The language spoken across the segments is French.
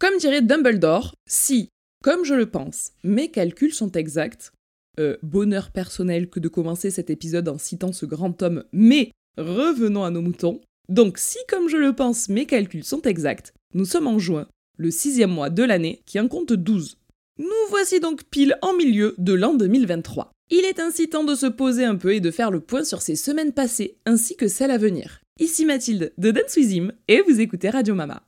Comme dirait Dumbledore, si, comme je le pense, mes calculs sont exacts, euh, bonheur personnel que de commencer cet épisode en citant ce grand homme, mais revenons à nos moutons. Donc si, comme je le pense, mes calculs sont exacts, nous sommes en juin, le sixième mois de l'année, qui en compte 12. Nous voici donc pile en milieu de l'an 2023. Il est ainsi temps de se poser un peu et de faire le point sur ces semaines passées ainsi que celles à venir. Ici Mathilde de Dance et vous écoutez Radio Mama.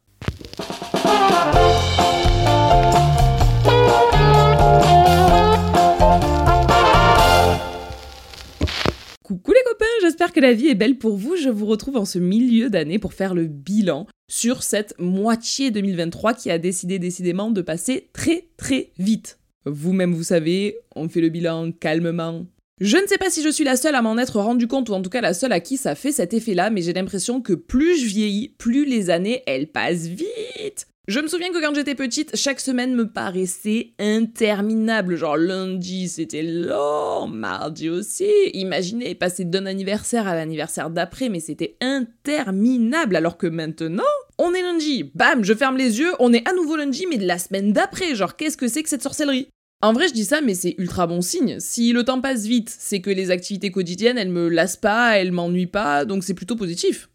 Coucou les copains, j'espère que la vie est belle pour vous. Je vous retrouve en ce milieu d'année pour faire le bilan sur cette moitié 2023 qui a décidé décidément de passer très très vite. Vous-même vous savez, on fait le bilan calmement. Je ne sais pas si je suis la seule à m'en être rendu compte, ou en tout cas la seule à qui ça fait cet effet-là, mais j'ai l'impression que plus je vieillis, plus les années, elles passent vite. Je me souviens que quand j'étais petite, chaque semaine me paraissait interminable. Genre lundi, c'était long, mardi aussi. Imaginez passer d'un anniversaire à l'anniversaire d'après, mais c'était interminable. Alors que maintenant, on est lundi, bam, je ferme les yeux, on est à nouveau lundi, mais de la semaine d'après. Genre, qu'est-ce que c'est que cette sorcellerie? En vrai, je dis ça, mais c'est ultra bon signe. Si le temps passe vite, c'est que les activités quotidiennes, elles me lassent pas, elles m'ennuient pas, donc c'est plutôt positif.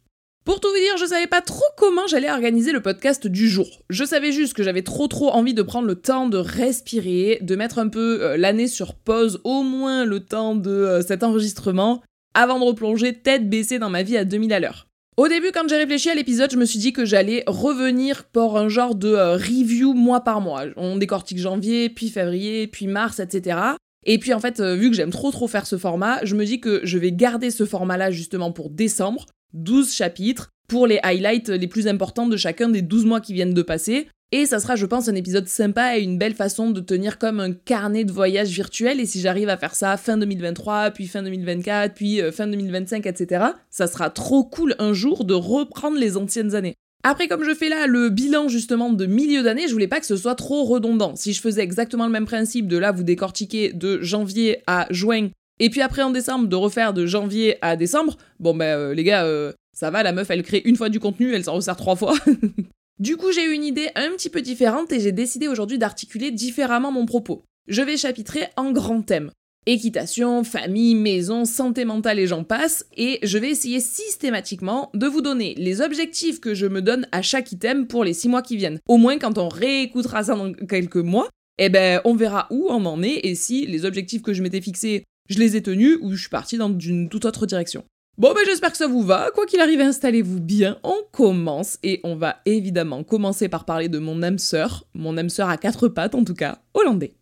Pour tout vous dire, je savais pas trop comment j'allais organiser le podcast du jour. Je savais juste que j'avais trop trop envie de prendre le temps de respirer, de mettre un peu euh, l'année sur pause, au moins le temps de euh, cet enregistrement, avant de replonger tête baissée dans ma vie à 2000 à l'heure. Au début, quand j'ai réfléchi à l'épisode, je me suis dit que j'allais revenir pour un genre de euh, review mois par mois. On décortique janvier, puis février, puis mars, etc. Et puis en fait, vu que j'aime trop trop faire ce format, je me dis que je vais garder ce format-là justement pour décembre, 12 chapitres pour les highlights les plus importants de chacun des 12 mois qui viennent de passer. Et ça sera, je pense, un épisode sympa et une belle façon de tenir comme un carnet de voyage virtuel. Et si j'arrive à faire ça fin 2023, puis fin 2024, puis euh, fin 2025, etc., ça sera trop cool un jour de reprendre les anciennes années. Après, comme je fais là le bilan justement de milieu d'année, je voulais pas que ce soit trop redondant. Si je faisais exactement le même principe de là vous décortiquer de janvier à juin et puis après en décembre, de refaire de janvier à décembre, bon ben euh, les gars, euh, ça va, la meuf elle crée une fois du contenu, elle s'en resserre trois fois. du coup j'ai eu une idée un petit peu différente et j'ai décidé aujourd'hui d'articuler différemment mon propos. Je vais chapitrer en grands thèmes. Équitation, famille, maison, santé mentale et j'en passe, et je vais essayer systématiquement de vous donner les objectifs que je me donne à chaque item pour les six mois qui viennent. Au moins quand on réécoutera ça dans quelques mois, eh ben on verra où on en est et si les objectifs que je m'étais fixés je les ai tenus ou je suis partie dans une toute autre direction. Bon ben j'espère que ça vous va, quoi qu'il arrive installez-vous bien, on commence et on va évidemment commencer par parler de mon âme sœur, mon âme sœur à quatre pattes en tout cas, hollandais.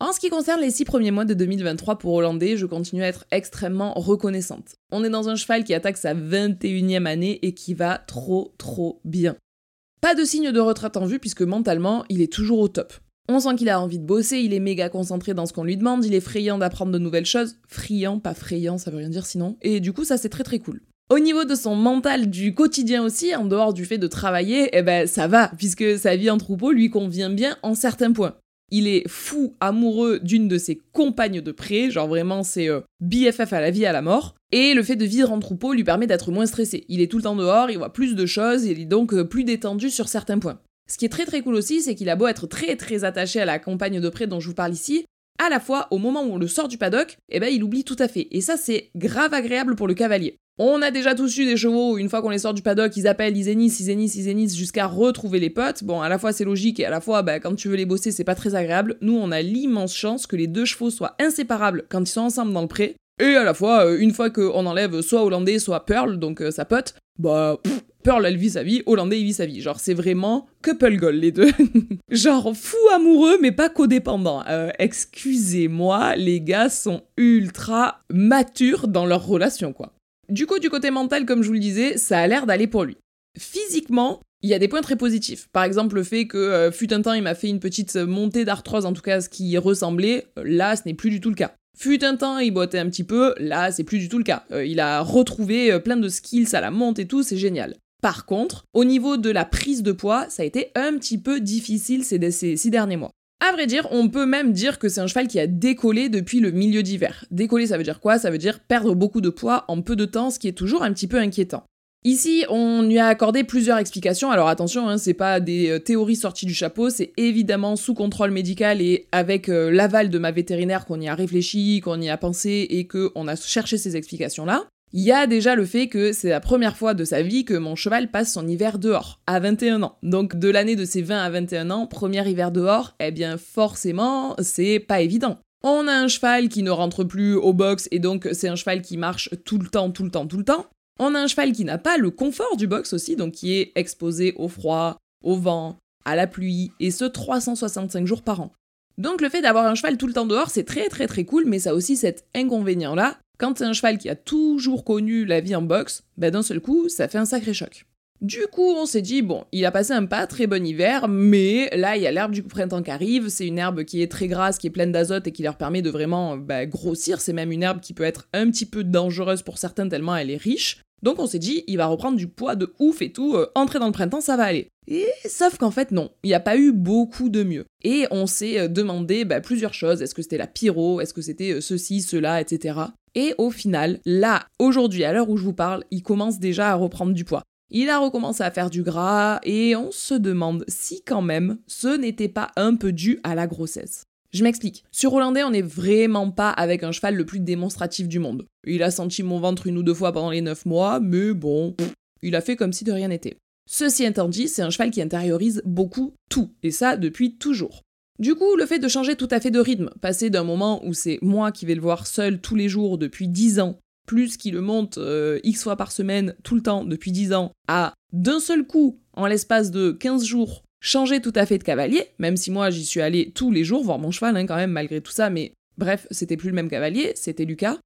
En ce qui concerne les six premiers mois de 2023 pour Hollandais, je continue à être extrêmement reconnaissante. On est dans un cheval qui attaque sa 21e année et qui va trop trop bien. Pas de signe de retraite en vue puisque mentalement, il est toujours au top. On sent qu'il a envie de bosser, il est méga concentré dans ce qu'on lui demande, il est friand d'apprendre de nouvelles choses. Friand, pas frayant, ça veut rien dire sinon. Et du coup, ça c'est très très cool. Au niveau de son mental du quotidien aussi, en dehors du fait de travailler, eh ben ça va, puisque sa vie en troupeau lui convient bien en certains points. Il est fou amoureux d'une de ses compagnes de près, genre vraiment c'est euh, BFF à la vie à la mort. Et le fait de vivre en troupeau lui permet d'être moins stressé. Il est tout le temps dehors, il voit plus de choses, il est donc euh, plus détendu sur certains points. Ce qui est très très cool aussi, c'est qu'il a beau être très très attaché à la compagne de près dont je vous parle ici, à la fois au moment où on le sort du paddock, eh ben il oublie tout à fait. Et ça c'est grave agréable pour le cavalier. On a déjà tous eu des chevaux une fois qu'on les sort du paddock, ils appellent, ils zénissent, ils zénissent, ils jusqu'à retrouver les potes. Bon, à la fois c'est logique et à la fois, bah, quand tu veux les bosser, c'est pas très agréable. Nous, on a l'immense chance que les deux chevaux soient inséparables quand ils sont ensemble dans le pré. Et à la fois, euh, une fois qu'on enlève soit Hollandais, soit Pearl, donc euh, sa pote, bah, Pearl, elle vit sa vie, Hollandais, il vit sa vie. Genre, c'est vraiment couple goal, les deux. Genre, fou amoureux, mais pas codépendant. Euh, excusez-moi, les gars sont ultra matures dans leur relation, quoi. Du coup, du côté mental, comme je vous le disais, ça a l'air d'aller pour lui. Physiquement, il y a des points très positifs. Par exemple, le fait que euh, fut un temps, il m'a fait une petite montée d'arthrose, en tout cas ce qui ressemblait. Là, ce n'est plus du tout le cas. Fut un temps, il boitait un petit peu, là, c'est plus du tout le cas. Euh, il a retrouvé plein de skills à la monte et tout, c'est génial. Par contre, au niveau de la prise de poids, ça a été un petit peu difficile ces, six derniers mois. À vrai dire, on peut même dire que c'est un cheval qui a décollé depuis le milieu d'hiver. Décoller, ça veut dire quoi? Ça veut dire perdre beaucoup de poids en peu de temps, ce qui est toujours un petit peu inquiétant. Ici, on lui a accordé plusieurs explications. Alors attention, hein, c'est pas des euh, théories sorties du chapeau, c'est évidemment sous contrôle médical et avec euh, l'aval de ma vétérinaire qu'on y a réfléchi, qu'on y a pensé et qu'on a cherché ces explications-là. Il y a déjà le fait que c'est la première fois de sa vie que mon cheval passe son hiver dehors, à 21 ans. Donc de l'année de ses 20 à 21 ans, premier hiver dehors, eh bien forcément, c'est pas évident. On a un cheval qui ne rentre plus au box et donc c'est un cheval qui marche tout le temps, tout le temps, tout le temps. On a un cheval qui n'a pas le confort du box aussi, donc qui est exposé au froid, au vent, à la pluie, et ce 365 jours par an. Donc le fait d'avoir un cheval tout le temps dehors, c'est très très très cool, mais ça a aussi cet inconvénient-là. Quand c'est un cheval qui a toujours connu la vie en box, ben d'un seul coup, ça fait un sacré choc. Du coup, on s'est dit, bon, il a passé un pas très bon hiver, mais là, il y a l'herbe du printemps qui arrive, c'est une herbe qui est très grasse, qui est pleine d'azote et qui leur permet de vraiment bah, grossir, c'est même une herbe qui peut être un petit peu dangereuse pour certains tellement elle est riche. Donc on s'est dit, il va reprendre du poids de ouf et tout, euh, entrer dans le printemps, ça va aller. Et sauf qu'en fait non, il n'y a pas eu beaucoup de mieux. Et on s'est euh, demandé bah, plusieurs choses, est-ce que c'était la pyro, est-ce que c'était euh, ceci, cela, etc. Et au final, là, aujourd'hui, à l'heure où je vous parle, il commence déjà à reprendre du poids. Il a recommencé à faire du gras et on se demande si quand même ce n'était pas un peu dû à la grossesse. Je m'explique. Sur Hollandais, on n'est vraiment pas avec un cheval le plus démonstratif du monde. Il a senti mon ventre une ou deux fois pendant les 9 mois, mais bon, il a fait comme si de rien n'était. Ceci étant dit, c'est un cheval qui intériorise beaucoup tout, et ça depuis toujours. Du coup, le fait de changer tout à fait de rythme, passer d'un moment où c'est moi qui vais le voir seul tous les jours depuis 10 ans, plus qu'il le monte euh, X fois par semaine tout le temps depuis 10 ans, à d'un seul coup, en l'espace de 15 jours, changer tout à fait de cavalier, même si moi j'y suis allé tous les jours voir mon cheval hein, quand même malgré tout ça, mais bref, c'était plus le même cavalier, c'était Lucas.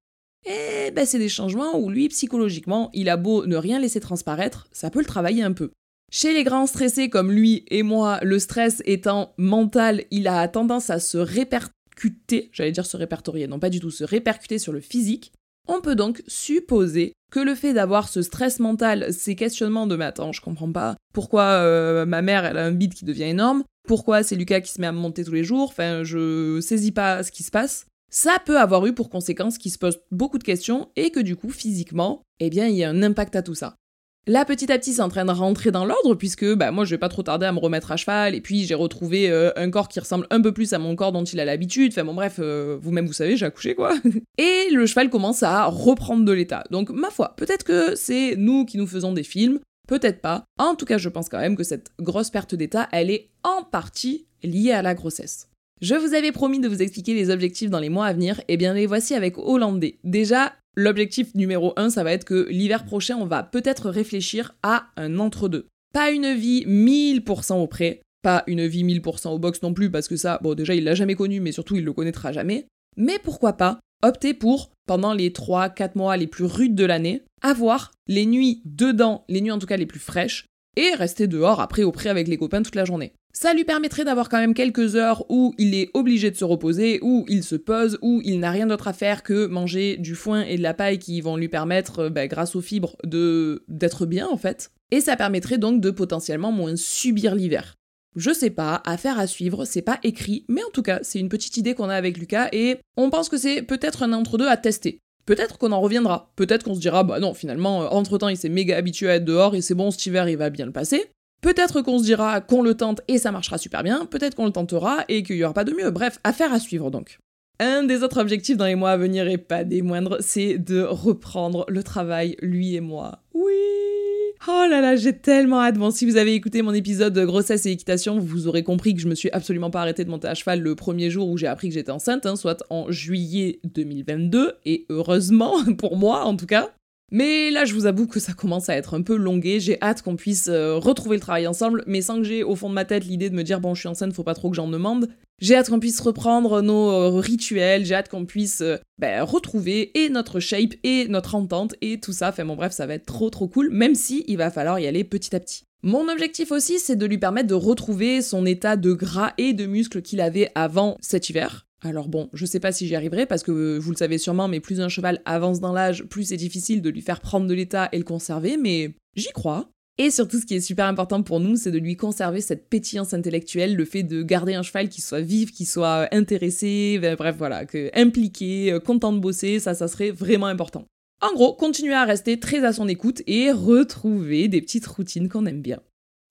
Et ben c'est des changements où lui psychologiquement, il a beau ne rien laisser transparaître, ça peut le travailler un peu. Chez les grands stressés comme lui et moi, le stress étant mental, il a tendance à se répercuter, j'allais dire se répertorier, non pas du tout, se répercuter sur le physique. On peut donc supposer que le fait d'avoir ce stress mental, ces questionnements de mais attends, je comprends pas pourquoi euh, ma mère elle a un bide qui devient énorme, pourquoi c'est Lucas qui se met à monter tous les jours, enfin je saisis pas ce qui se passe. Ça peut avoir eu pour conséquence qu'il se pose beaucoup de questions et que du coup physiquement, eh bien il y a un impact à tout ça. Là, petit à petit, c'est en train de rentrer dans l'ordre, puisque bah, moi, je vais pas trop tarder à me remettre à cheval, et puis j'ai retrouvé euh, un corps qui ressemble un peu plus à mon corps dont il a l'habitude. Enfin bon, bref, euh, vous-même, vous savez, j'ai accouché, quoi. et le cheval commence à reprendre de l'état. Donc, ma foi, peut-être que c'est nous qui nous faisons des films, peut-être pas. En tout cas, je pense quand même que cette grosse perte d'état, elle est en partie liée à la grossesse. Je vous avais promis de vous expliquer les objectifs dans les mois à venir, et bien les voici avec Hollandais. Déjà, L'objectif numéro 1, ça va être que l'hiver prochain, on va peut-être réfléchir à un entre-deux. Pas une vie 1000% au prêt, pas une vie 1000% au box non plus, parce que ça, bon, déjà, il l'a jamais connu, mais surtout, il le connaîtra jamais. Mais pourquoi pas opter pour, pendant les 3-4 mois les plus rudes de l'année, avoir les nuits dedans, les nuits en tout cas les plus fraîches, et rester dehors après au prêt avec les copains toute la journée. Ça lui permettrait d'avoir quand même quelques heures où il est obligé de se reposer, où il se pose, où il n'a rien d'autre à faire que manger du foin et de la paille qui vont lui permettre, euh, bah, grâce aux fibres, de d'être bien en fait. Et ça permettrait donc de potentiellement moins subir l'hiver. Je sais pas, affaire à suivre, c'est pas écrit, mais en tout cas, c'est une petite idée qu'on a avec Lucas et on pense que c'est peut-être un entre-deux à tester. Peut-être qu'on en reviendra, peut-être qu'on se dira, bah non, finalement, euh, entre-temps, il s'est méga habitué à être dehors et c'est bon, cet hiver, il va bien le passer. Peut-être qu'on se dira qu'on le tente et ça marchera super bien, peut-être qu'on le tentera et qu'il n'y aura pas de mieux. Bref, affaire à suivre donc. Un des autres objectifs dans les mois à venir, et pas des moindres, c'est de reprendre le travail, lui et moi. Oui Oh là là, j'ai tellement hâte. Bon, si vous avez écouté mon épisode de grossesse et équitation, vous aurez compris que je me suis absolument pas arrêtée de monter à cheval le premier jour où j'ai appris que j'étais enceinte, hein, soit en juillet 2022, et heureusement, pour moi en tout cas. Mais là, je vous avoue que ça commence à être un peu longué. J'ai hâte qu'on puisse euh, retrouver le travail ensemble, mais sans que j'ai au fond de ma tête l'idée de me dire bon, je suis enceinte, faut pas trop que j'en demande. J'ai hâte qu'on puisse reprendre nos euh, rituels, j'ai hâte qu'on puisse euh, ben, retrouver et notre shape et notre entente et tout ça. Enfin bon, bref, ça va être trop trop cool, même si il va falloir y aller petit à petit. Mon objectif aussi, c'est de lui permettre de retrouver son état de gras et de muscle qu'il avait avant cet hiver. Alors bon, je sais pas si j'y arriverai parce que vous le savez sûrement, mais plus un cheval avance dans l'âge, plus c'est difficile de lui faire prendre de l'état et le conserver, mais j'y crois. Et surtout, ce qui est super important pour nous, c'est de lui conserver cette pétillance intellectuelle, le fait de garder un cheval qui soit vif, qui soit intéressé, bref, voilà, que impliqué, euh, content de bosser, ça, ça serait vraiment important. En gros, continuer à rester très à son écoute et retrouver des petites routines qu'on aime bien.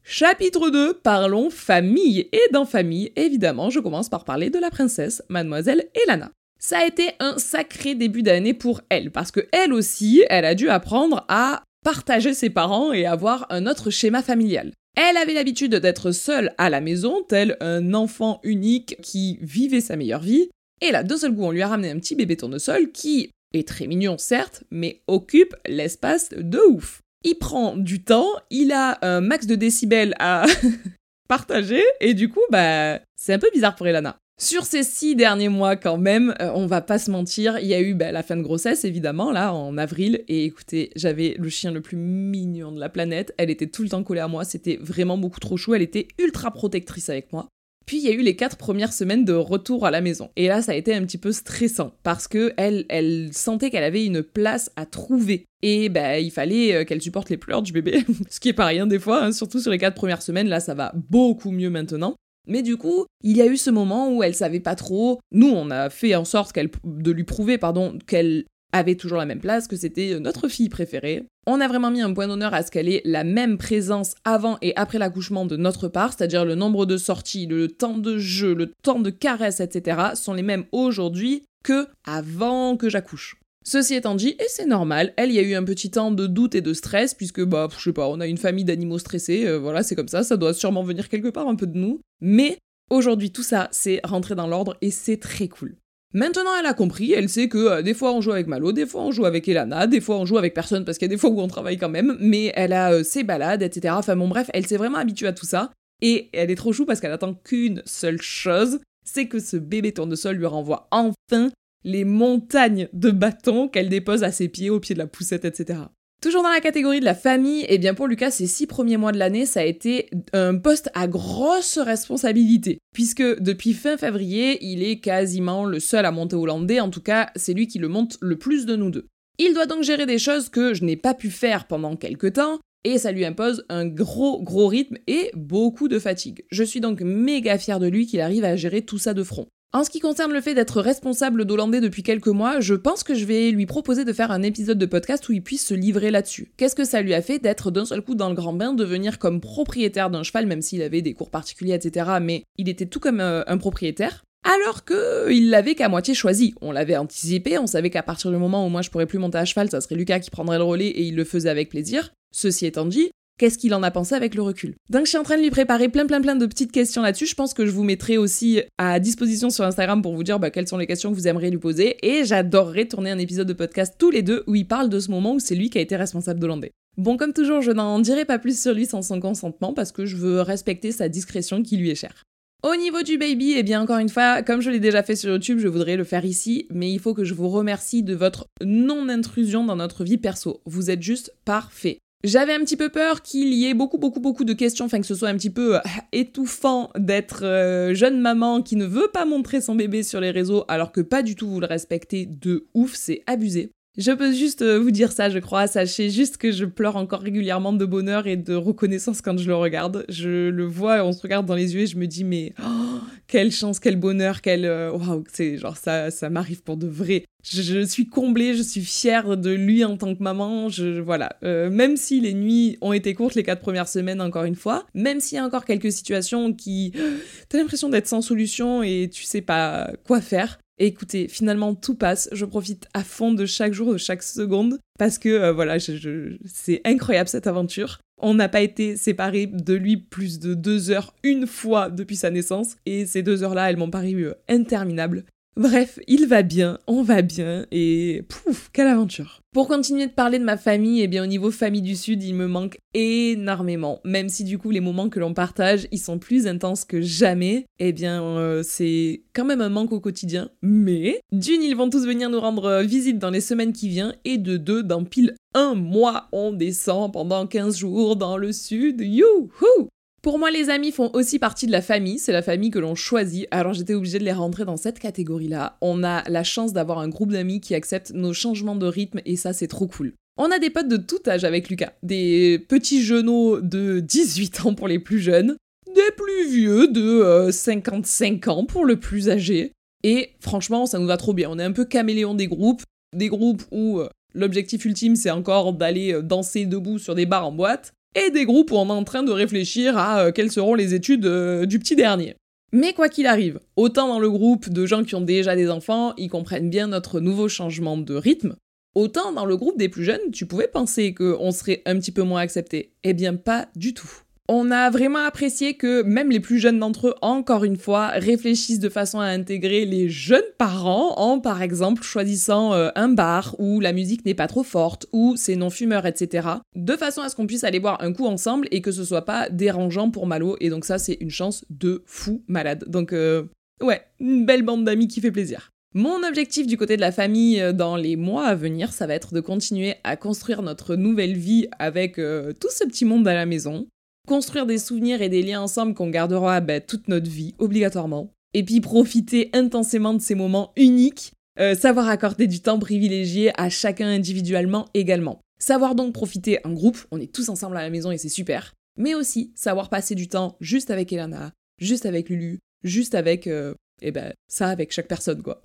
Chapitre 2, parlons famille. Et dans famille, évidemment, je commence par parler de la princesse, mademoiselle Elana. Ça a été un sacré début d'année pour elle, parce que elle aussi, elle a dû apprendre à partager ses parents et avoir un autre schéma familial. Elle avait l'habitude d'être seule à la maison, tel un enfant unique qui vivait sa meilleure vie, et là, d'un seul coup, on lui a ramené un petit bébé tournesol qui est très mignon, certes, mais occupe l'espace de ouf. Il prend du temps, il a un max de décibels à partager, et du coup, bah, c'est un peu bizarre pour Elana. Sur ces six derniers mois, quand même, euh, on va pas se mentir, il y a eu bah, la fin de grossesse, évidemment, là, en avril. Et écoutez, j'avais le chien le plus mignon de la planète. Elle était tout le temps collée à moi. C'était vraiment beaucoup trop chou. Elle était ultra protectrice avec moi. Puis il y a eu les quatre premières semaines de retour à la maison. Et là, ça a été un petit peu stressant parce que elle, elle sentait qu'elle avait une place à trouver. Et ben, il fallait euh, qu'elle supporte les pleurs du bébé, ce qui est pas rien des fois, hein. surtout sur les quatre premières semaines. Là, ça va beaucoup mieux maintenant. Mais du coup, il y a eu ce moment où elle savait pas trop. Nous, on a fait en sorte de lui prouver, pardon, qu'elle avait toujours la même place, que c'était notre fille préférée. On a vraiment mis un point d'honneur à ce qu'elle ait la même présence avant et après l'accouchement de notre part, c'est-à-dire le nombre de sorties, le temps de jeu, le temps de caresse, etc. sont les mêmes aujourd'hui que avant que j'accouche. Ceci étant dit, et c'est normal, elle y a eu un petit temps de doute et de stress, puisque, bah, je sais pas, on a une famille d'animaux stressés, euh, voilà, c'est comme ça, ça doit sûrement venir quelque part un peu de nous. Mais aujourd'hui, tout ça, c'est rentré dans l'ordre et c'est très cool. Maintenant, elle a compris, elle sait que euh, des fois on joue avec Malo, des fois on joue avec Elana, des fois on joue avec personne parce qu'il y a des fois où on travaille quand même, mais elle a euh, ses balades, etc. Enfin bon, bref, elle s'est vraiment habituée à tout ça. Et elle est trop chou parce qu'elle attend qu'une seule chose, c'est que ce bébé tournesol lui renvoie enfin les montagnes de bâtons qu'elle dépose à ses pieds, au pied de la poussette, etc. Toujours dans la catégorie de la famille, et eh bien pour Lucas, ces six premiers mois de l'année, ça a été un poste à grosse responsabilité, puisque depuis fin février, il est quasiment le seul à monter hollandais, en tout cas, c'est lui qui le monte le plus de nous deux. Il doit donc gérer des choses que je n'ai pas pu faire pendant quelques temps, et ça lui impose un gros gros rythme et beaucoup de fatigue. Je suis donc méga fière de lui qu'il arrive à gérer tout ça de front. En ce qui concerne le fait d'être responsable d'Hollandais depuis quelques mois, je pense que je vais lui proposer de faire un épisode de podcast où il puisse se livrer là-dessus. Qu'est-ce que ça lui a fait d'être d'un seul coup dans le grand bain, devenir comme propriétaire d'un cheval, même s'il avait des cours particuliers, etc. Mais il était tout comme euh, un propriétaire? Alors que il l'avait qu'à moitié choisi. On l'avait anticipé, on savait qu'à partir du moment où moi je pourrais plus monter à cheval, ça serait Lucas qui prendrait le relais et il le faisait avec plaisir. Ceci étant dit, qu'est-ce qu'il en a pensé avec le recul. Donc je suis en train de lui préparer plein plein plein de petites questions là-dessus. Je pense que je vous mettrai aussi à disposition sur Instagram pour vous dire bah, quelles sont les questions que vous aimeriez lui poser. Et j'adorerais tourner un épisode de podcast tous les deux où il parle de ce moment où c'est lui qui a été responsable d'Hollandais. Bon, comme toujours, je n'en dirai pas plus sur lui sans son consentement parce que je veux respecter sa discrétion qui lui est chère. Au niveau du baby, eh bien encore une fois, comme je l'ai déjà fait sur YouTube, je voudrais le faire ici, mais il faut que je vous remercie de votre non-intrusion dans notre vie perso. Vous êtes juste parfait. J'avais un petit peu peur qu'il y ait beaucoup, beaucoup, beaucoup de questions, enfin que ce soit un petit peu euh, étouffant d'être euh, jeune maman qui ne veut pas montrer son bébé sur les réseaux alors que pas du tout vous le respectez de ouf, c'est abusé. Je peux juste euh, vous dire ça, je crois. Sachez juste que je pleure encore régulièrement de bonheur et de reconnaissance quand je le regarde. Je le vois, on se regarde dans les yeux et je me dis, mais oh, quelle chance, quel bonheur, quel. Waouh, c'est genre ça, ça m'arrive pour de vrai je, suis comblée, je suis fière de lui en tant que maman. Je, voilà, euh, même si les nuits ont été courtes les quatre premières semaines, encore une fois, même s'il y a encore quelques situations qui, t'as l'impression d'être sans solution et tu sais pas quoi faire. Écoutez, finalement tout passe. Je profite à fond de chaque jour, de chaque seconde, parce que euh, voilà, c'est incroyable cette aventure. On n'a pas été séparés de lui plus de deux heures une fois depuis sa naissance, et ces deux heures-là, elles m'ont paru euh, interminables. Bref, il va bien, on va bien, et pouf, quelle aventure. Pour continuer de parler de ma famille, eh bien au niveau famille du Sud, il me manque énormément. Même si du coup les moments que l'on partage, ils sont plus intenses que jamais, eh bien euh, c'est quand même un manque au quotidien. Mais d'une, ils vont tous venir nous rendre euh, visite dans les semaines qui viennent, et de deux, dans pile un mois, on descend pendant 15 jours dans le Sud. Youhou pour moi, les amis font aussi partie de la famille, c'est la famille que l'on choisit, alors j'étais obligée de les rentrer dans cette catégorie-là. On a la chance d'avoir un groupe d'amis qui acceptent nos changements de rythme et ça c'est trop cool. On a des potes de tout âge avec Lucas, des petits genoux de 18 ans pour les plus jeunes, des plus vieux de 55 euh, ans pour le plus âgé. Et franchement, ça nous va trop bien. On est un peu caméléon des groupes, des groupes où euh, l'objectif ultime c'est encore d'aller euh, danser debout sur des bars en boîte, et des groupes où on est en train de réfléchir à euh, quelles seront les études du petit dernier. Mais quoi qu'il arrive, autant dans le groupe de gens qui ont déjà des enfants, ils comprennent bien notre nouveau changement de rythme, autant dans le groupe des plus jeunes, tu pouvais penser qu'on serait un petit peu moins accepté. Eh bien pas du tout. On a vraiment apprécié que même les plus jeunes d'entre eux, encore une fois, réfléchissent de façon à intégrer les jeunes parents en, par exemple, choisissant euh, un bar où la musique n'est pas trop forte, ou c'est non-fumeur, etc. De façon à ce qu'on puisse aller boire un coup ensemble et que ce soit pas dérangeant pour Malo. Et donc ça, c'est une chance de fou malade. Donc, euh, ouais, une belle bande d'amis qui fait plaisir. Mon objectif du côté de la famille euh, dans les mois à venir, ça va être de continuer à construire notre nouvelle vie avec tout ce petit monde à la maison construire des souvenirs et des liens ensemble qu'on gardera bah, toute notre vie, obligatoirement. Et puis profiter intensément de ces moments uniques, euh, savoir accorder du temps privilégié à chacun individuellement également. Savoir donc profiter en groupe, on est tous ensemble à la maison et c'est super, mais aussi savoir passer du temps juste avec Elana, juste avec Lulu, juste avec, euh, eh ben, ça avec chaque personne quoi.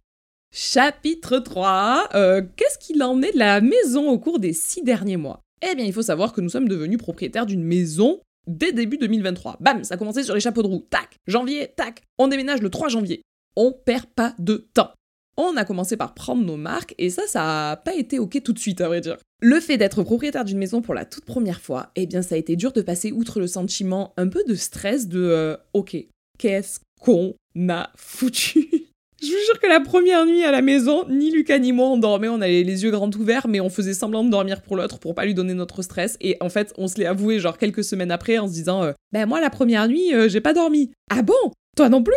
Chapitre 3 euh, Qu'est-ce qu'il en est de la maison au cours des six derniers mois? Eh bien, il faut savoir que nous sommes devenus propriétaires d'une maison dès début 2023. Bam, ça a commencé sur les chapeaux de roue. Tac, janvier, tac. On déménage le 3 janvier. On perd pas de temps. On a commencé par prendre nos marques et ça, ça a pas été ok tout de suite, à vrai dire. Le fait d'être propriétaire d'une maison pour la toute première fois, eh bien, ça a été dur de passer outre le sentiment un peu de stress de euh, ok, qu'est-ce qu'on a foutu? Je vous jure que la première nuit à la maison, ni Lucas ni moi on dormait, on avait les yeux grands ouverts, mais on faisait semblant de dormir pour l'autre pour pas lui donner notre stress. Et en fait, on se l'est avoué genre quelques semaines après en se disant euh, Ben moi la première nuit, euh, j'ai pas dormi. Ah bon? Toi non plus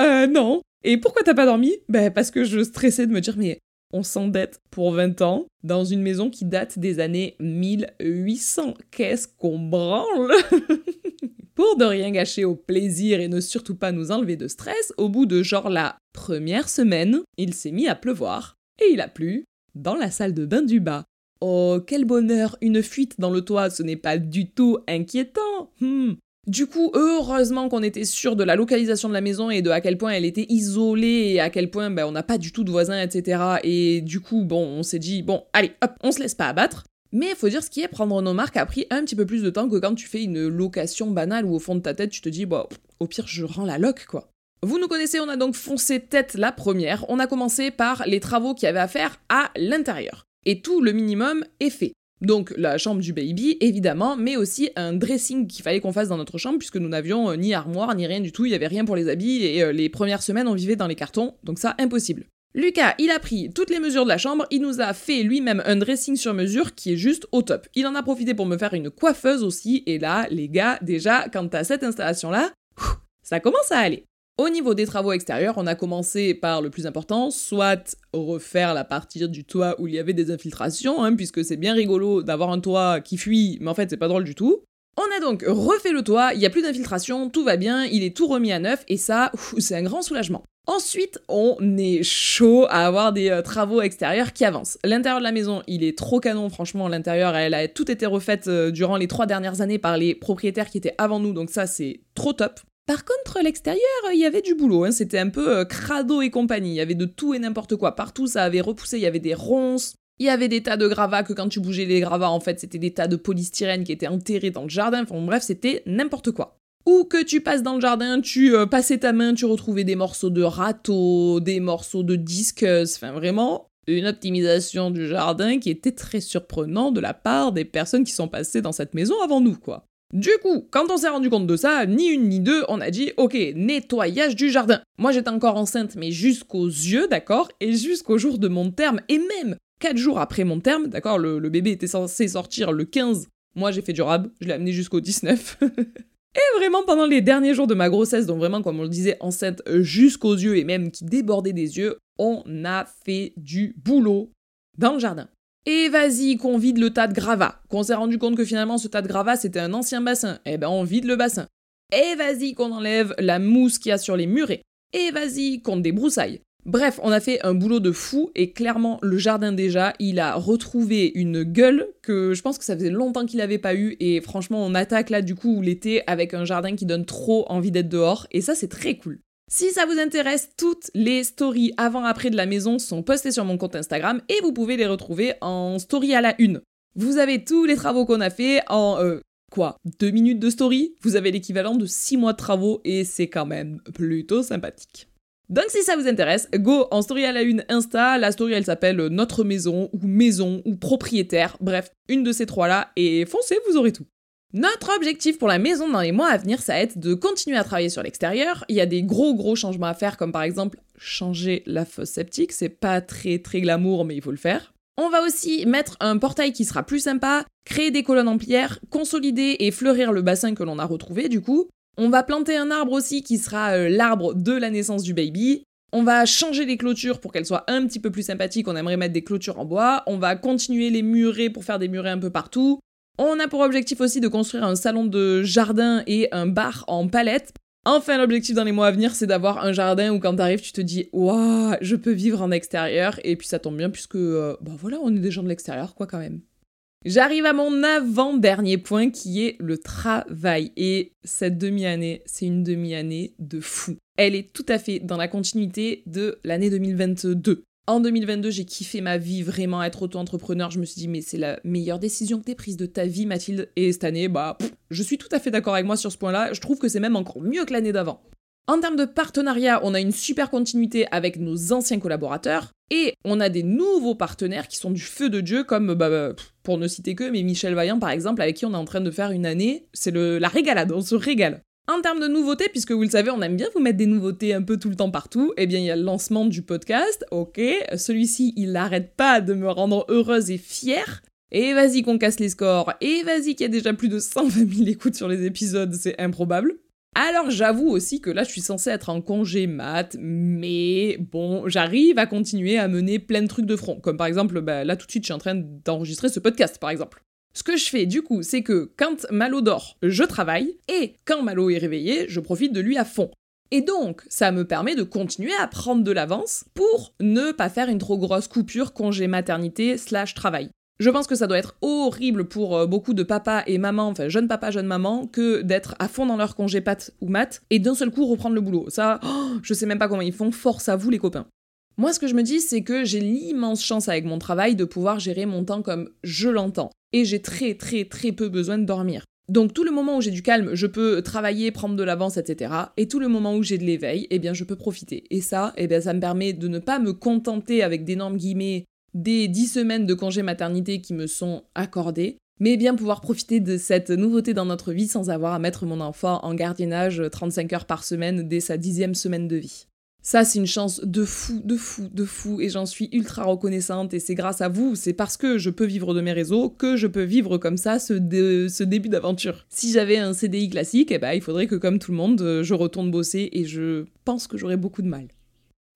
Euh non. Et pourquoi t'as pas dormi? Ben parce que je stressais de me dire Mais on s'endette pour 20 ans dans une maison qui date des années 1800. Qu'est-ce qu'on branle? Pour de rien gâcher au plaisir et ne surtout pas nous enlever de stress, au bout de genre la première semaine, il s'est mis à pleuvoir, et il a plu dans la salle de bain du bas. Oh, quel bonheur Une fuite dans le toit, ce n'est pas du tout inquiétant hmm. Du coup, heureusement qu'on était sûr de la localisation de la maison et de à quel point elle était isolée et à quel point ben, on n'a pas du tout de voisins, etc. Et du coup, bon, on s'est dit, bon, allez, hop, on se laisse pas abattre. Mais il faut dire ce qui est, prendre nos marques a pris un petit peu plus de temps que quand tu fais une location banale où au fond de ta tête tu te dis, bon, au pire je rends la loc quoi. Vous nous connaissez, on a donc foncé tête la première. On a commencé par les travaux qu'il y avait à faire à l'intérieur. Et tout le minimum est fait. Donc la chambre du baby, évidemment, mais aussi un dressing qu'il fallait qu'on fasse dans notre chambre, puisque nous n'avions euh, ni armoire, ni rien du tout, il y avait rien pour les habits, et euh, les premières semaines on vivait dans les cartons, donc ça, impossible. Lucas, il a pris toutes les mesures de la chambre, il nous a fait lui-même un dressing sur mesure qui est juste au top. Il en a profité pour me faire une coiffeuse aussi, et là, les gars, déjà, quant à cette installation-là, ça commence à aller. Au niveau des travaux extérieurs, on a commencé par le plus important, soit refaire la partie du toit où il y avait des infiltrations, hein, puisque c'est bien rigolo d'avoir un toit qui fuit, mais en fait c'est pas drôle du tout. On a donc refait le toit, il n'y a plus d'infiltration, tout va bien, il est tout remis à neuf, et ça, c'est un grand soulagement. Ensuite, on est chaud à avoir des euh, travaux extérieurs qui avancent. L'intérieur de la maison, il est trop canon, franchement. L'intérieur, elle a tout été refaite euh, durant les trois dernières années par les propriétaires qui étaient avant nous, donc ça, c'est trop top. Par contre, l'extérieur, il y avait du boulot. Hein. C'était un peu euh, crado et compagnie. Il y avait de tout et n'importe quoi. Partout, ça avait repoussé. Il y avait des ronces. Il y avait des tas de gravats que quand tu bougeais les gravats, en fait, c'était des tas de polystyrène qui étaient enterrés dans le jardin. Enfin bref, c'était n'importe quoi. Ou que tu passes dans le jardin, tu euh, passais ta main, tu retrouvais des morceaux de râteau, des morceaux de discus, enfin vraiment une optimisation du jardin qui était très surprenant de la part des personnes qui sont passées dans cette maison avant nous, quoi. Du coup, quand on s'est rendu compte de ça, ni une ni deux, on a dit ok, nettoyage du jardin. Moi j'étais encore enceinte, mais jusqu'aux yeux, d'accord, et jusqu'au jour de mon terme, et même 4 jours après mon terme, d'accord, le, le, bébé était censé sortir le 15, moi j'ai fait du rab, je l'ai amené jusqu'au 19. Et vraiment pendant les derniers jours de ma grossesse, donc vraiment comme on le disait enceinte jusqu'aux yeux et même qui débordait des yeux, on a fait du boulot dans le jardin. Et vas-y qu'on vide le tas de gravats, qu'on s'est rendu compte que finalement ce tas de gravats c'était un ancien bassin, eh ben on vide le bassin. Et vas-y qu'on enlève la mousse qu'il y a sur les murets. Et vas-y qu'on débroussaille. Bref, on a fait un boulot de fou et clairement le jardin déjà, il a retrouvé une gueule que je pense que ça faisait longtemps qu'il n'avait pas eu et franchement on attaque là du coup l'été avec un jardin qui donne trop envie d'être dehors et ça c'est très cool. Si ça vous intéresse, toutes les stories avant-après de la maison sont postées sur mon compte Instagram et vous pouvez les retrouver en story à la une. Vous avez tous les travaux qu'on a fait en euh, quoi Deux minutes de story? Vous avez l'équivalent de six mois de travaux et c'est quand même plutôt sympathique. Donc si ça vous intéresse, go en story à la une Insta, la story elle s'appelle Notre maison ou maison ou propriétaire, bref, une de ces trois là et foncez, vous aurez tout. Notre objectif pour la maison dans les mois à venir, ça va être de continuer à travailler sur l'extérieur. Il y a des gros gros changements à faire comme par exemple changer la fosse septique, c'est pas très très glamour mais il faut le faire. On va aussi mettre un portail qui sera plus sympa, créer des colonnes en pierre, consolider et fleurir le bassin que l'on a retrouvé du coup. On va planter un arbre aussi qui sera euh, l'arbre de la naissance du baby. On va changer les clôtures pour qu'elles soient un petit peu plus sympathiques. On aimerait mettre des clôtures en bois. On va continuer les murets pour faire des murets un peu partout. On a pour objectif aussi de construire un salon de jardin et un bar en palette Enfin, l'objectif dans les mois à venir, c'est d'avoir un jardin où quand t'arrives, tu te dis Waouh, je peux vivre en extérieur. Et puis ça tombe bien puisque, euh, bah voilà, on est des gens de l'extérieur, quoi, quand même. J'arrive à mon avant-dernier point qui est le travail. Et cette demi-année, c'est une demi-année de fou. Elle est tout à fait dans la continuité de l'année 2022. En 2022, j'ai kiffé ma vie, vraiment être auto-entrepreneur. Je me suis dit, mais c'est la meilleure décision que t'aies prise de ta vie, Mathilde. Et cette année, bah, je suis tout à fait d'accord avec moi sur ce point-là. Je trouve que c'est même encore mieux que l'année d'avant. En termes de partenariat, on a une super continuité avec nos anciens collaborateurs et on a des nouveaux partenaires qui sont du feu de Dieu, comme, bah, bah pour ne citer que, mais Michel Vaillant par exemple, avec qui on est en train de faire une année. C'est la régalade, on se régale. En termes de nouveautés, puisque vous le savez, on aime bien vous mettre des nouveautés un peu tout le temps partout, eh bien il y a le lancement du podcast, ok, celui-ci il n'arrête pas de me rendre heureuse et fière, et vas-y qu'on casse les scores, et vas-y qu'il y a déjà plus de 120 000 écoutes sur les épisodes, c'est improbable. Alors j'avoue aussi que là je suis censée être en congé mat, mais bon, j'arrive à continuer à mener plein de trucs de front, comme par exemple, bah, là tout de suite je suis en train d'enregistrer ce podcast par exemple. Ce que je fais du coup, c'est que quand Malo dort, je travaille, et quand Malo est réveillé, je profite de lui à fond. Et donc, ça me permet de continuer à prendre de l'avance pour ne pas faire une trop grosse coupure congé maternité slash travail. Je pense que ça doit être horrible pour euh, beaucoup de papas et mamans, enfin jeunes papas, jeunes mamans, que d'être à fond dans leur congé pat ou mat et d'un seul coup reprendre le boulot. Ça, oh, je sais même pas comment ils font, force à vous les copains. Moi, ce que je me dis, c'est que j'ai l'immense chance avec mon travail de pouvoir gérer mon temps comme je l'entends et j'ai très très très peu besoin de dormir. Donc tout le moment où j'ai du calme, je peux travailler, prendre de l'avance, etc. Et tout le moment où j'ai de l'éveil, eh bien je peux profiter. Et ça, eh bien ça me permet de ne pas me contenter avec d'énormes guillemets des 10 semaines de congé maternité qui me sont accordées, mais bien pouvoir profiter de cette nouveauté dans notre vie sans avoir à mettre mon enfant en gardiennage 35 heures par semaine dès sa dixième semaine de vie. Ça, c'est une chance de fou, de fou, de fou, et j'en suis ultra reconnaissante, et c'est grâce à vous, c'est parce que je peux vivre de mes réseaux que je peux vivre comme ça ce, ce début d'aventure. Si j'avais un CDI classique, eh ben, il faudrait que, comme tout le monde, je retourne bosser, et je pense que j'aurais beaucoup de mal.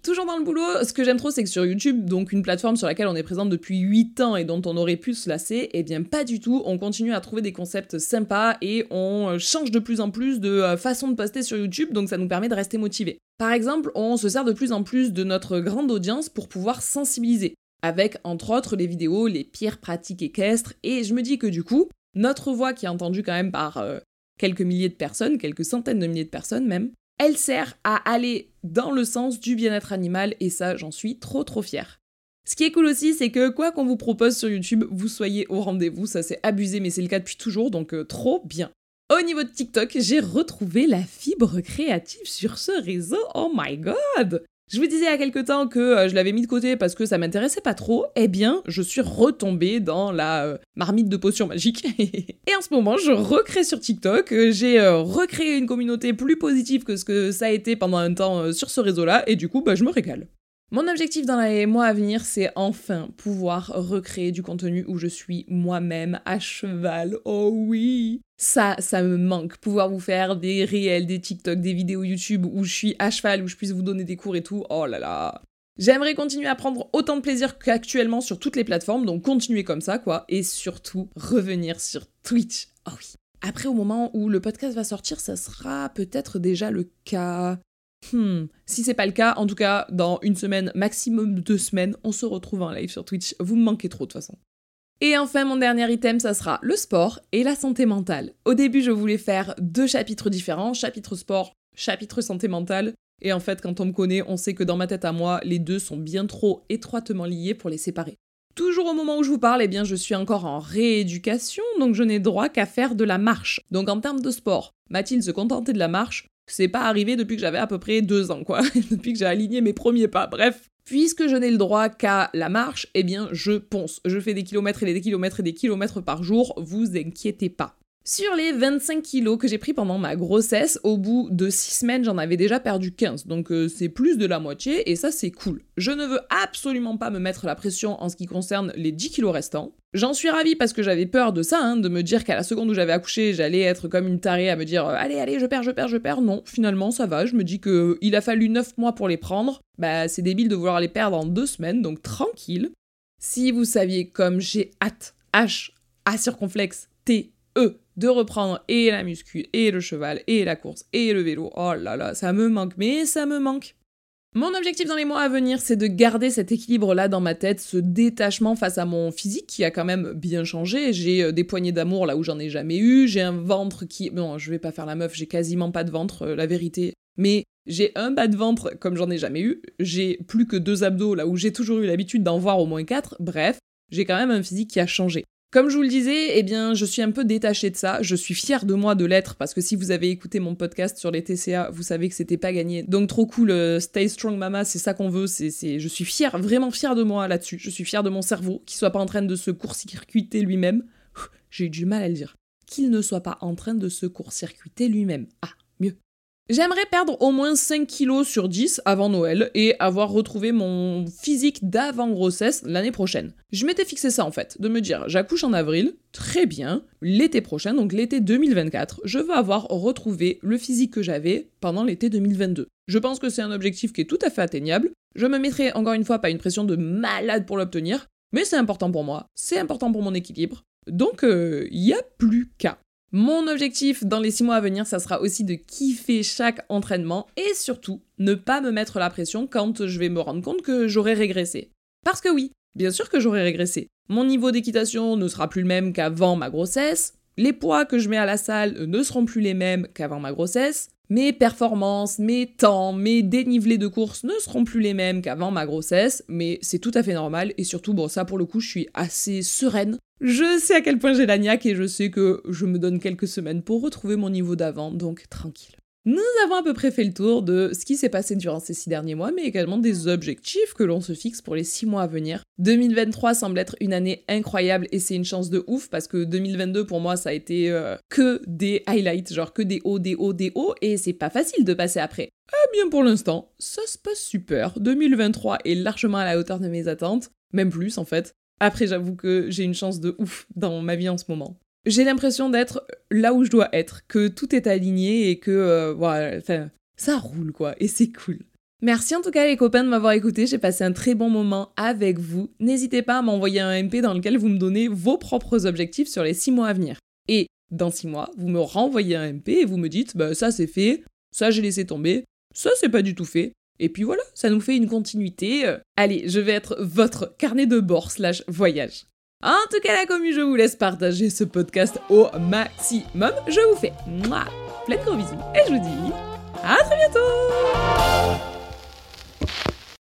Toujours dans le boulot, ce que j'aime trop, c'est que sur YouTube, donc une plateforme sur laquelle on est présente depuis 8 ans et dont on aurait pu se lasser, eh bien pas du tout, on continue à trouver des concepts sympas et on euh, change de plus en plus de euh, façon de poster sur YouTube, donc ça nous permet de rester motivés. Par exemple, on se sert de plus en plus de notre grande audience pour pouvoir sensibiliser, avec entre autres les vidéos, les pires pratiques équestres, et je me dis que du coup, notre voix qui est entendue quand même par euh, quelques milliers de personnes, quelques centaines de milliers de personnes même, elle sert à aller dans le sens du bien-être animal et ça, j'en suis trop trop fière. Ce qui est cool aussi, c'est que quoi qu'on vous propose sur YouTube, vous soyez au rendez-vous. Ça, c'est abusé, mais c'est le cas depuis toujours, donc euh, trop bien. Au niveau de TikTok, j'ai retrouvé la fibre créative sur ce réseau. Oh my god! Je vous disais il y quelque temps que euh, je l'avais mis de côté parce que ça m'intéressait pas trop. Eh bien, je suis retombée dans la euh, marmite de potions magiques. et en ce moment, je recrée sur TikTok. Euh, j'ai recréé une communauté plus positive que ce que ça a été pendant un temps sur ce réseau-là. Et du coup, bah, je me régale. Mon objectif dans les mois à venir, c'est enfin pouvoir recréer du contenu où je suis moi-même à cheval. Oh oui Ça, ça me manque. Pouvoir vous faire des réels, des TikTok, des vidéos YouTube où je suis à cheval, où je puisse vous donner des cours et tout. Oh là là J'aimerais continuer à prendre autant de plaisir qu'actuellement sur toutes les plateformes, donc continuer comme ça, quoi. Et surtout, revenir sur Twitch. Oh oui. Après, au moment où le podcast va sortir, ça sera peut-être déjà le cas. Hmm. Si c'est pas le cas, en tout cas, dans une semaine, maximum deux semaines, on se retrouve en live sur Twitch. Vous me manquez trop de toute façon. Et enfin, mon dernier item, ça sera le sport et la santé mentale. Au début, je voulais faire deux chapitres différents. Chapitre sport, chapitre santé mentale. Et en fait, quand on me connaît, on sait que dans ma tête à moi, les deux sont bien trop étroitement liés pour les séparer. Toujours au moment où je vous parle, eh bien, je suis encore en rééducation, donc je n'ai droit qu'à faire de la marche. Donc en termes de sport, Mathilde se contentait de la marche, c'est pas arrivé depuis que j'avais à peu près deux ans, quoi. depuis que j'ai aligné mes premiers pas. Bref, Puisque je n'ai le droit qu'à la marche, eh bien je ponce. Je fais des kilomètres et des kilomètres et des kilomètres par jour, vous inquiétez pas. Sur les 25 kilos que j'ai pris pendant ma grossesse, au bout de 6 semaines, j'en avais déjà perdu 15. Donc euh, c'est plus de la moitié et ça c'est cool. Je ne veux absolument pas me mettre la pression en ce qui concerne les 10 kilos restants. J'en suis ravie parce que j'avais peur de ça, hein, de me dire qu'à la seconde où j'avais accouché, j'allais être comme une tarée à me dire euh, allez, allez, je perds, je perds, je perds. Non, finalement ça va. Je me dis que il a fallu 9 mois pour les prendre. Bah c'est débile de vouloir les perdre en 2 semaines, donc tranquille. Si vous saviez comme j'ai hâte, H, A circonflexe, T, E, de reprendre et la muscu, et le cheval, et la course, et le vélo. Oh là là, ça me manque, mais ça me manque. Mon objectif dans les mois à venir, c'est de garder cet équilibre-là dans ma tête, ce détachement face à mon physique qui a quand même bien changé. J'ai euh, des poignées d'amour là où j'en ai jamais eu, j'ai un ventre qui... Bon, je vais pas faire la meuf, j'ai quasiment pas de ventre, euh, la vérité. Mais j'ai un bas de ventre comme j'en ai jamais eu, j'ai plus que deux abdos là où j'ai toujours eu l'habitude d'en voir au moins quatre, bref, j'ai quand même un physique qui a changé. Comme je vous le disais, eh bien, je suis un peu détachée de ça. Je suis fière de moi de l'être parce que si vous avez écouté mon podcast sur les TCA, vous savez que c'était pas gagné. Donc trop cool, euh, Stay Strong Mama, c'est ça qu'on veut. C'est, je suis fière, vraiment fière de moi là-dessus. Je suis fière de mon cerveau qui soit pas en train de se court-circuiter lui-même. J'ai eu du mal à le dire. Qu'il ne soit pas en train de se court-circuiter lui-même. Ah. J'aimerais perdre au moins 5 kilos sur 10 avant Noël et avoir retrouvé mon physique d'avant grossesse l'année prochaine. Je m'étais fixé ça en fait, de me dire j'accouche en avril, très bien, l'été prochain, donc l'été 2024, je veux avoir retrouvé le physique que j'avais pendant l'été 2022. Je pense que c'est un objectif qui est tout à fait atteignable. Je me mettrai encore une fois pas une pression de malade pour l'obtenir, mais c'est important pour moi, c'est important pour mon équilibre. Donc il euh, n'y a plus qu'à. Mon objectif dans les 6 mois à venir, ça sera aussi de kiffer chaque entraînement et surtout ne pas me mettre la pression quand je vais me rendre compte que j'aurai régressé. Parce que oui, bien sûr que j'aurai régressé. Mon niveau d'équitation ne sera plus le même qu'avant ma grossesse, les poids que je mets à la salle ne seront plus les mêmes qu'avant ma grossesse, mes performances, mes temps, mes dénivelés de course ne seront plus les mêmes qu'avant ma grossesse, mais c'est tout à fait normal et surtout, bon, ça pour le coup, je suis assez sereine je sais à quel point j'ai la niaque et je sais que je me donne quelques semaines pour retrouver mon niveau d'avant, donc tranquille. Nous avons à peu près fait le tour de ce qui s'est passé durant ces six derniers mois, mais également des objectifs que l'on se fixe pour les six mois à venir. 2023 semble être une année incroyable et c'est une chance de ouf parce que 2022 pour moi ça a été euh, que des highlights, genre que des hauts, des hauts, des hauts et c'est pas facile de passer après. Eh bien pour l'instant, ça se passe super. 2023 est largement à la hauteur de mes attentes, même plus en fait. Après, j'avoue que j'ai une chance de ouf dans ma vie en ce moment. J'ai l'impression d'être là où je dois être, que tout est aligné et que, euh, voilà, ça roule quoi, et c'est cool. Merci en tout cas les copains de m'avoir écouté, j'ai passé un très bon moment avec vous. N'hésitez pas à m'envoyer un MP dans lequel vous me donnez vos propres objectifs sur les 6 mois à venir. Et dans 6 mois, vous me renvoyez un MP et vous me dites, bah ça c'est fait, ça j'ai laissé tomber, ça c'est pas du tout fait, et puis voilà, ça nous fait une continuité. Euh, allez, je vais être votre carnet de bord slash voyage. En tout cas, la commu, je vous laisse partager ce podcast au maximum. Je vous fais plein de gros bisous et je vous dis à très bientôt